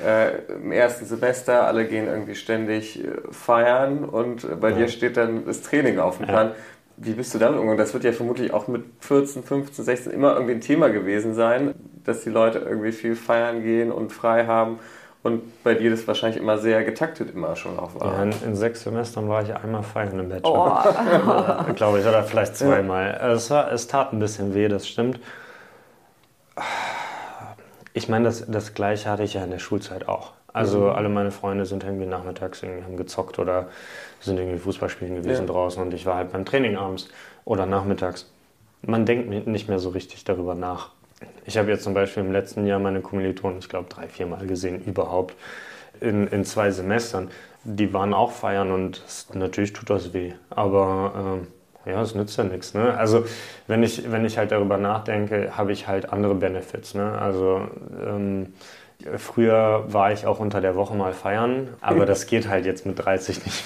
äh, im ersten Semester, alle gehen irgendwie ständig äh, feiern und bei ja. dir steht dann das Training auf dem Plan. Ja. Wie bist du damit umgegangen? Das wird ja vermutlich auch mit 14, 15, 16 immer irgendwie ein Thema gewesen sein, dass die Leute irgendwie viel feiern gehen und frei haben. Und bei dir das wahrscheinlich immer sehr getaktet immer schon auch war. Ja, in, in sechs Semestern war ich einmal feiern im Bachelor. Oh. Glaube ich, oder vielleicht zweimal. Ja. Es, war, es tat ein bisschen weh, das stimmt. Ich meine, das, das Gleiche hatte ich ja in der Schulzeit auch. Also mhm. alle meine Freunde sind irgendwie nachmittags irgendwie haben gezockt oder sind irgendwie Fußballspielen gewesen ja. draußen und ich war halt beim Training abends oder nachmittags. Man denkt nicht mehr so richtig darüber nach. Ich habe jetzt zum Beispiel im letzten Jahr meine Kommilitonen, ich glaube, drei, vier Mal gesehen überhaupt in, in zwei Semestern. Die waren auch feiern und das, natürlich tut das weh. Aber äh, ja, es nützt ja nichts. Ne? Also wenn ich, wenn ich halt darüber nachdenke, habe ich halt andere Benefits. Ne? Also ähm, Früher war ich auch unter der Woche mal feiern, aber das geht halt jetzt mit 30 nicht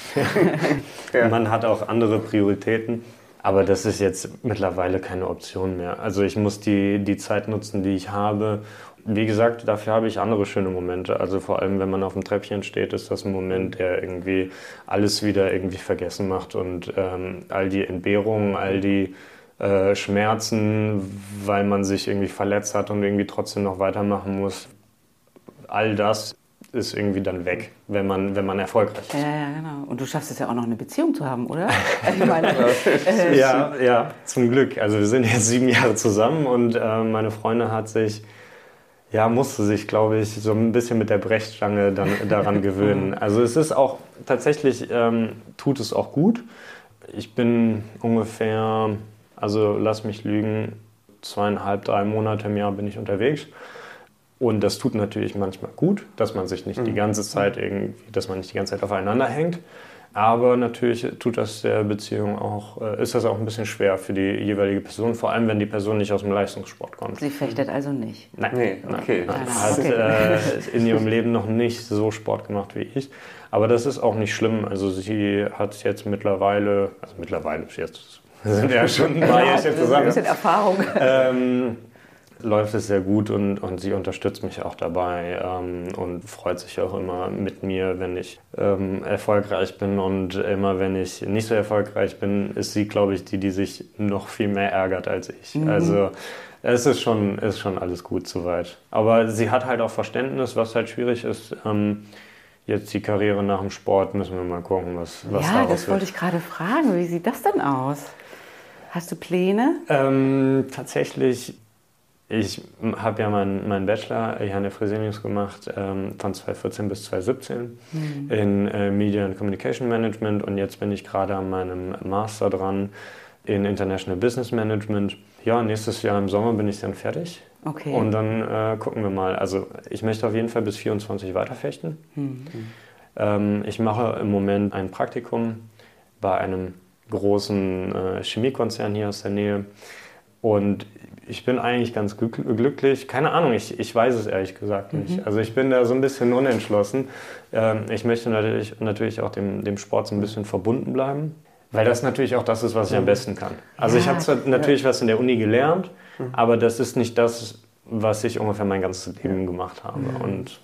mehr. Man hat auch andere Prioritäten. Aber das ist jetzt mittlerweile keine Option mehr. Also ich muss die, die Zeit nutzen, die ich habe. Wie gesagt, dafür habe ich andere schöne Momente. Also vor allem, wenn man auf dem Treppchen steht, ist das ein Moment, der irgendwie alles wieder irgendwie vergessen macht und ähm, all die Entbehrungen, all die äh, Schmerzen, weil man sich irgendwie verletzt hat und irgendwie trotzdem noch weitermachen muss. All das ist irgendwie dann weg, wenn man, wenn man erfolgreich ist. Ja, ja, genau. Und du schaffst es ja auch noch eine Beziehung zu haben, oder? Meine, äh, ja, ja, zum Glück. Also wir sind jetzt sieben Jahre zusammen und äh, meine Freundin hat sich, ja, musste sich, glaube ich, so ein bisschen mit der Brechstange dann daran gewöhnen. Also es ist auch tatsächlich, ähm, tut es auch gut. Ich bin ungefähr, also lass mich lügen, zweieinhalb, drei Monate im Jahr bin ich unterwegs. Und das tut natürlich manchmal gut, dass man sich nicht mhm. die ganze Zeit irgendwie, dass man nicht die ganze Zeit aufeinander hängt. Aber natürlich tut das der Beziehung auch, äh, ist das auch ein bisschen schwer für die jeweilige Person, vor allem wenn die Person nicht aus dem Leistungssport kommt. Sie fechtet also nicht? Nein, nee, okay. Nein, hat okay. Äh, in ihrem Leben noch nicht so Sport gemacht wie ich. Aber das ist auch nicht schlimm. Also sie hat jetzt mittlerweile, also mittlerweile, jetzt sind ja schon ein paar Jahre zusammen. Ein bisschen Erfahrung. Ähm, läuft es sehr gut und, und sie unterstützt mich auch dabei ähm, und freut sich auch immer mit mir, wenn ich ähm, erfolgreich bin. Und immer wenn ich nicht so erfolgreich bin, ist sie, glaube ich, die, die sich noch viel mehr ärgert als ich. Mhm. Also es ist schon, ist schon alles gut soweit. Aber sie hat halt auch Verständnis, was halt schwierig ist. Ähm, jetzt die Karriere nach dem Sport müssen wir mal gucken, was, was ja, daraus das wollte ich gerade fragen. Wie sieht das denn aus? Hast du Pläne? Ähm, tatsächlich ich habe ja meinen mein Bachelor hier an der Fresenius gemacht ähm, von 2014 bis 2017 mhm. in äh, Media and Communication Management und jetzt bin ich gerade an meinem Master dran in International Business Management. Ja, nächstes Jahr im Sommer bin ich dann fertig. Okay. Und dann äh, gucken wir mal. Also ich möchte auf jeden Fall bis 24 weiterfechten. Mhm. Ähm, ich mache im Moment ein Praktikum bei einem großen äh, Chemiekonzern hier aus der Nähe. Und ich bin eigentlich ganz glücklich. Keine Ahnung, ich, ich weiß es ehrlich gesagt nicht. Mhm. Also ich bin da so ein bisschen unentschlossen. Ähm, ich möchte natürlich, natürlich auch dem, dem Sport so ein bisschen verbunden bleiben. Weil das natürlich auch das ist, was ich am mhm. besten kann. Also ja, ich habe zwar natürlich ja. was in der Uni gelernt, mhm. aber das ist nicht das, was ich ungefähr mein ganzes Leben gemacht habe. Mhm. Und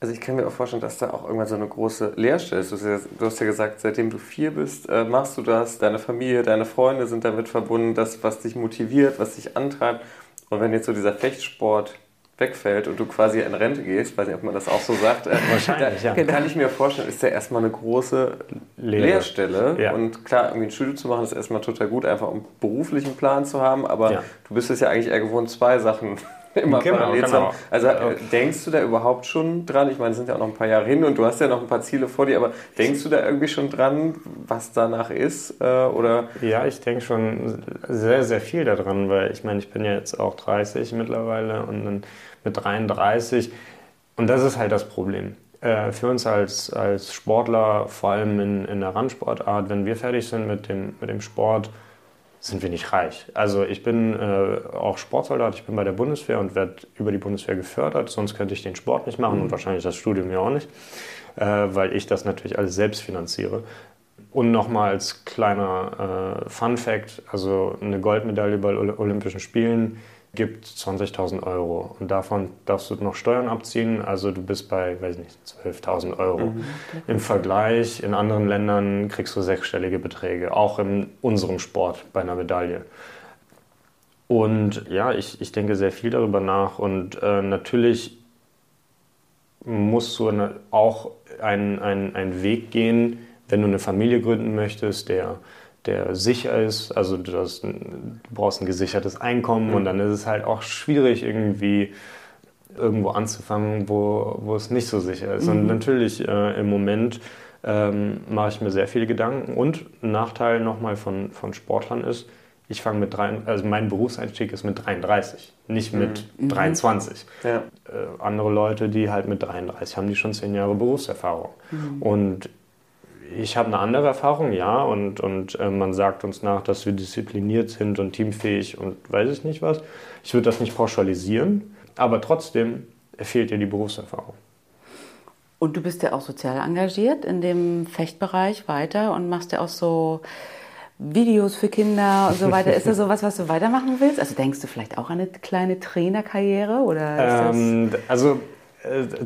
also ich kann mir auch vorstellen, dass da auch irgendwann so eine große Leerstelle ist. Du hast ja gesagt, seitdem du vier bist, äh, machst du das, deine Familie, deine Freunde sind damit verbunden, das, was dich motiviert, was dich antreibt. Und wenn jetzt so dieser Fechtsport wegfällt und du quasi in Rente gehst, weiß nicht, ob man das auch so sagt, äh, Wahrscheinlich, da, ja. kann ich mir vorstellen, ist ja erstmal eine große Lehre. Lehrstelle. Ja. Und klar, irgendwie ein Studio zu machen, ist erstmal total gut, einfach um beruflichen Plan zu haben, aber ja. du bist es ja eigentlich eher gewohnt, zwei Sachen immer genau, parallel genau. Also äh, denkst du da überhaupt schon dran? Ich meine, es sind ja auch noch ein paar Jahre hin und du hast ja noch ein paar Ziele vor dir, aber denkst du da irgendwie schon dran, was danach ist? Äh, oder? Ja, ich denke schon sehr, sehr viel daran, weil ich meine, ich bin ja jetzt auch 30 mittlerweile und dann mit 33 und das ist halt das Problem. Äh, für uns als, als Sportler, vor allem in, in der Randsportart, wenn wir fertig sind mit dem, mit dem Sport, sind wir nicht reich. Also ich bin äh, auch Sportsoldat, ich bin bei der Bundeswehr und werde über die Bundeswehr gefördert, sonst könnte ich den Sport nicht machen mhm. und wahrscheinlich das Studium ja auch nicht, äh, weil ich das natürlich alles selbst finanziere. Und nochmal als kleiner äh, Fun Fact, also eine Goldmedaille bei Olympischen Spielen gibt 20.000 Euro und davon darfst du noch Steuern abziehen. Also du bist bei, weiß nicht, 12.000 Euro. Mhm. Im Vergleich in anderen Ländern kriegst du sechsstellige Beträge, auch in unserem Sport bei einer Medaille. Und ja, ich, ich denke sehr viel darüber nach und äh, natürlich musst du auch einen, einen Weg gehen, wenn du eine Familie gründen möchtest, der der sicher ist. Also du, hast, du brauchst ein gesichertes Einkommen mhm. und dann ist es halt auch schwierig irgendwie irgendwo anzufangen, wo, wo es nicht so sicher ist. Mhm. Und natürlich äh, im Moment ähm, mache ich mir sehr viele Gedanken. Und ein Nachteil nochmal von, von Sportlern ist, ich fange mit drei, also mein Berufseinstieg ist mit 33, nicht mit mhm. 23. Mhm. Ja. Äh, andere Leute, die halt mit 33 haben, die schon zehn Jahre Berufserfahrung. Mhm. Und ich habe eine andere Erfahrung, ja, und, und äh, man sagt uns nach, dass wir diszipliniert sind und teamfähig und weiß ich nicht was. Ich würde das nicht pauschalisieren, aber trotzdem fehlt dir die Berufserfahrung. Und du bist ja auch sozial engagiert in dem Fechtbereich weiter und machst ja auch so Videos für Kinder und so weiter. Ist das sowas, was du weitermachen willst? Also denkst du vielleicht auch an eine kleine Trainerkarriere? Oder ähm, also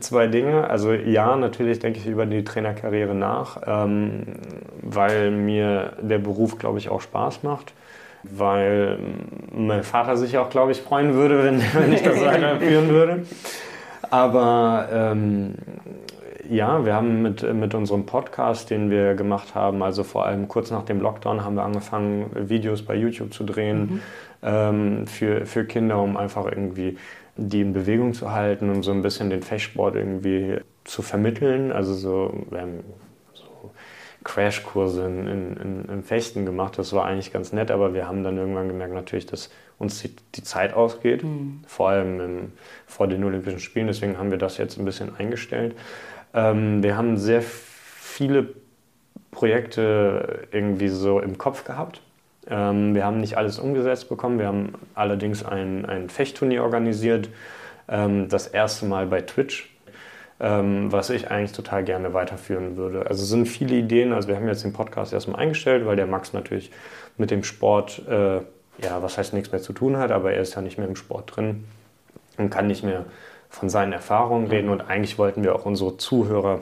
zwei Dinge. Also ja, natürlich denke ich über die Trainerkarriere nach, ähm, weil mir der Beruf, glaube ich, auch Spaß macht. Weil mein Vater sich auch, glaube ich, freuen würde, wenn, wenn ich das weiterführen würde. Aber ähm, ja, wir haben mit, mit unserem Podcast, den wir gemacht haben, also vor allem kurz nach dem Lockdown, haben wir angefangen, Videos bei YouTube zu drehen mhm. ähm, für, für Kinder, um einfach irgendwie die in Bewegung zu halten und so ein bisschen den Fechtsport irgendwie zu vermitteln. Also so, wir haben so Crashkurse in, in, im Fechten gemacht. Das war eigentlich ganz nett, aber wir haben dann irgendwann gemerkt natürlich, dass uns die, die Zeit ausgeht, mhm. vor allem im, vor den Olympischen Spielen. Deswegen haben wir das jetzt ein bisschen eingestellt. Ähm, wir haben sehr viele Projekte irgendwie so im Kopf gehabt ähm, wir haben nicht alles umgesetzt bekommen. Wir haben allerdings ein, ein Fechtturnier organisiert, ähm, das erste Mal bei Twitch, ähm, was ich eigentlich total gerne weiterführen würde. Also es sind viele Ideen. Also wir haben jetzt den Podcast erstmal eingestellt, weil der Max natürlich mit dem Sport, äh, ja, was heißt nichts mehr zu tun hat, aber er ist ja nicht mehr im Sport drin und kann nicht mehr von seinen Erfahrungen reden. Und eigentlich wollten wir auch unsere Zuhörer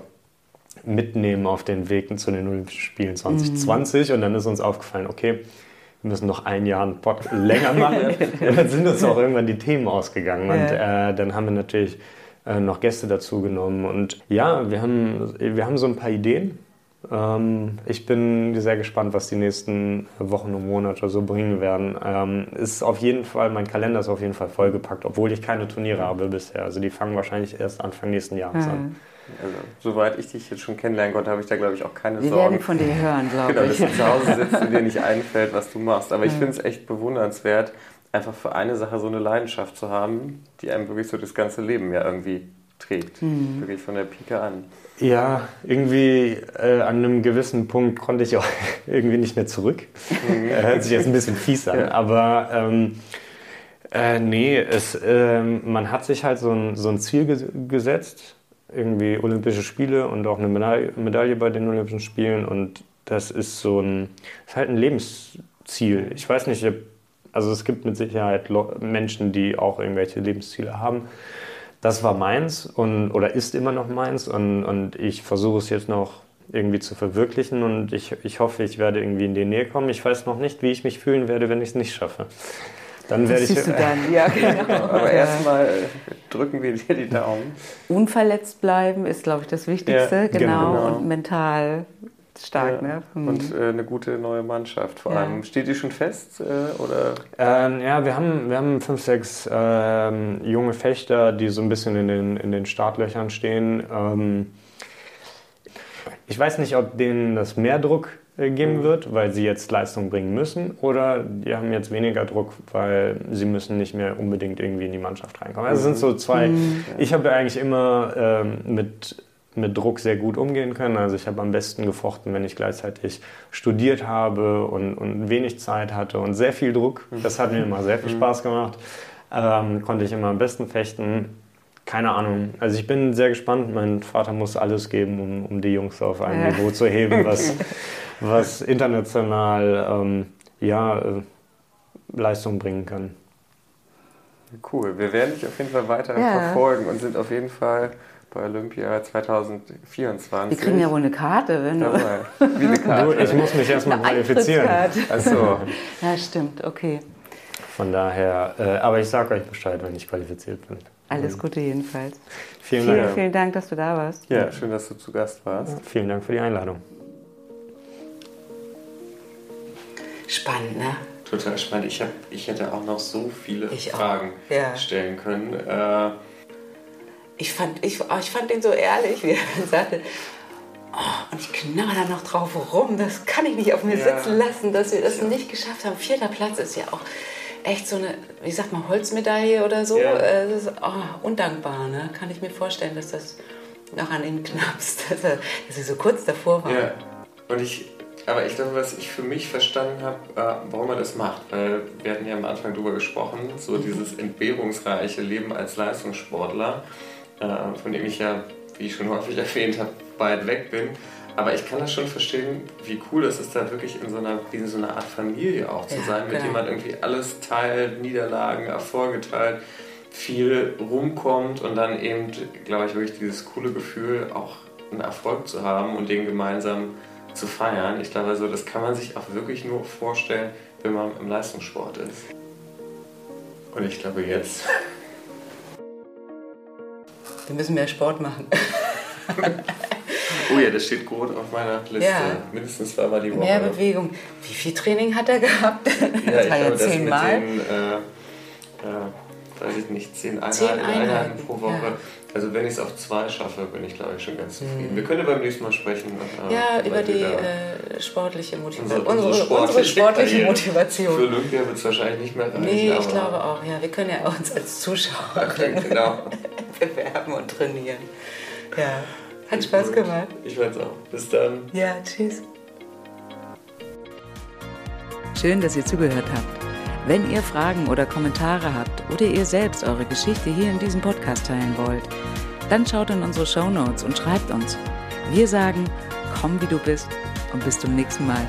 mitnehmen auf den Weg zu den Olympischen Spielen 2020. Mhm. Und dann ist uns aufgefallen, okay, wir müssen noch ein Jahr einen Pod länger machen. ja, dann sind uns auch irgendwann die Themen ausgegangen. Ja. Und äh, dann haben wir natürlich äh, noch Gäste dazu genommen. Und ja, wir haben, wir haben so ein paar Ideen. Ähm, ich bin sehr gespannt, was die nächsten Wochen und Monate so bringen werden. Ähm, ist auf jeden Fall, mein Kalender ist auf jeden Fall vollgepackt, obwohl ich keine Turniere habe bisher. Also die fangen wahrscheinlich erst Anfang nächsten Jahres mhm. an. Also, soweit ich dich jetzt schon kennenlernen konnte, habe ich da, glaube ich, auch keine Wir Sorgen. Wir werden von dir hören, glaube genau, ich. Genau, dass du zu Hause sitzt und dir nicht einfällt, was du machst. Aber ich finde es echt bewundernswert, einfach für eine Sache so eine Leidenschaft zu haben, die einem wirklich so das ganze Leben ja irgendwie trägt. Mhm. Wirklich von der Pike an. Ja, irgendwie äh, an einem gewissen Punkt konnte ich auch irgendwie nicht mehr zurück. Mhm. Äh, hört sich jetzt ein bisschen fies an, ja. aber ähm, äh, nee, es, ähm, man hat sich halt so ein, so ein Ziel gesetzt irgendwie Olympische Spiele und auch eine Medaille bei den Olympischen Spielen und das ist so ein, ist halt ein Lebensziel. Ich weiß nicht, also es gibt mit Sicherheit Menschen, die auch irgendwelche Lebensziele haben. Das war meins und, oder ist immer noch meins und, und ich versuche es jetzt noch irgendwie zu verwirklichen und ich, ich hoffe, ich werde irgendwie in die Nähe kommen. Ich weiß noch nicht, wie ich mich fühlen werde, wenn ich es nicht schaffe. Dann werde ich. Siehst du dann, ja, genau. Aber erstmal drücken wir dir die Daumen. Unverletzt bleiben ist, glaube ich, das Wichtigste, Ja, genau. genau. Und mental stark, Ja. ne? Hm. Und äh, eine gute neue Mannschaft vor Ja. allem. Steht die schon fest? Äh, oder? Ähm, ja, wir haben, wir haben fünf, sechs ähm, junge Fechter, die so ein bisschen in den, in den Startlöchern stehen. Ähm, ich weiß nicht, ob denen das mehr Druck geben wird, weil sie jetzt Leistung bringen müssen, oder die haben jetzt weniger Druck, weil sie müssen nicht mehr unbedingt irgendwie in die Mannschaft reinkommen. Also es sind so zwei. Ich habe eigentlich immer ähm, mit mit Druck sehr gut umgehen können. Also ich habe am besten gefochten, wenn ich gleichzeitig studiert habe und, und wenig Zeit hatte und sehr viel Druck. Das hat mir immer sehr viel Spaß gemacht. Ähm, konnte ich immer am besten fechten. Keine Ahnung. Also ich bin sehr gespannt. Mein Vater muss alles geben, um, um die Jungs auf ein Ja. Niveau zu heben, was, was international ähm, ja, äh, Leistung bringen kann. Cool. Wir werden dich auf jeden Fall weiter Ja. verfolgen und sind auf jeden Fall bei Olympia 2024. Wir kriegen ja wohl eine Karte, wenn du. Wie eine Du, Karte. ich muss mich erstmal qualifizieren. Achso. Ja, stimmt, okay. Von daher, äh, aber ich sage euch Bescheid, wenn ich qualifiziert bin. Alles Gute jedenfalls. Vielen Vielen, Dank. vielen Dank, dass du da warst. Ja, schön, dass du zu Gast warst. Vielen Dank für die Einladung. Spannend, ne? Total spannend. Ich, hab, ich hätte auch noch so viele Ich. Fragen Ja. stellen können. Äh, Ich fand, ich, oh, ich fand den so ehrlich, wie er sagte, oh, und ich knarre da noch drauf rum, das kann ich nicht auf mir Ja. sitzen lassen, dass wir das nicht geschafft haben. Vierter Platz ist ja auch echt so eine, wie sagt man, Holzmedaille oder so. Ja. Äh, Das ist oh, undankbar, ne? Kann ich mir vorstellen, dass das noch an ihn knappst, dass, er, dass sie so kurz davor war. Ja, und ich, aber ich glaube, was ich für mich verstanden habe, äh, warum man das macht, weil wir hatten ja am Anfang darüber gesprochen, so dieses entbehrungsreiche Leben als Leistungssportler, äh, von dem ich ja, wie ich schon häufig erwähnt habe, weit weg bin. Aber ich kann das schon verstehen, wie cool es ist, da wirklich in so einer, wie in so einer Art Familie auch zu Ja, sein, mit genau. dem man irgendwie alles teilt, Niederlagen, Erfolge teilt, viel rumkommt und dann eben, glaube ich, wirklich dieses coole Gefühl, auch einen Erfolg zu haben und den gemeinsam zu feiern. Ich glaube, also, das kann man sich auch wirklich nur vorstellen, wenn man im Leistungssport ist. Und ich glaube jetzt. Wir müssen mehr Sport machen. Oh ja, das steht gut auf meiner Liste. Ja. Mindestens zweimal die Woche. Mehr Bewegung. Wie viel Training hat er gehabt? Ja, das ich war ja zehnmal. äh, weiß ich nicht, zehn Einheiten, Zehn Einheiten, Einheiten, pro Woche. ja. Also wenn ich es auf zwei schaffe, bin ich glaube ich schon ganz zufrieden. Wir können beim nächsten Mal sprechen. äh, Ja, über die äh, sportliche Motivation. unsere, Unsere, unsere, sportliche Karriere. Motivation. Für Olympia wird es wahrscheinlich nicht mehr reichen. Nee, ich glaube auch, ja. Wir können ja uns als Zuschauer genau. bewerben und trainieren. Ja, hat Spaß Gut. gemacht. Ich weiß auch. Bis dann. Ja, tschüss. Schön, dass ihr zugehört habt. Wenn ihr Fragen oder Kommentare habt oder ihr selbst eure Geschichte hier in diesem Podcast teilen wollt, dann schaut in unsere Shownotes und schreibt uns. Wir sagen, komm wie du bist und bis zum nächsten Mal.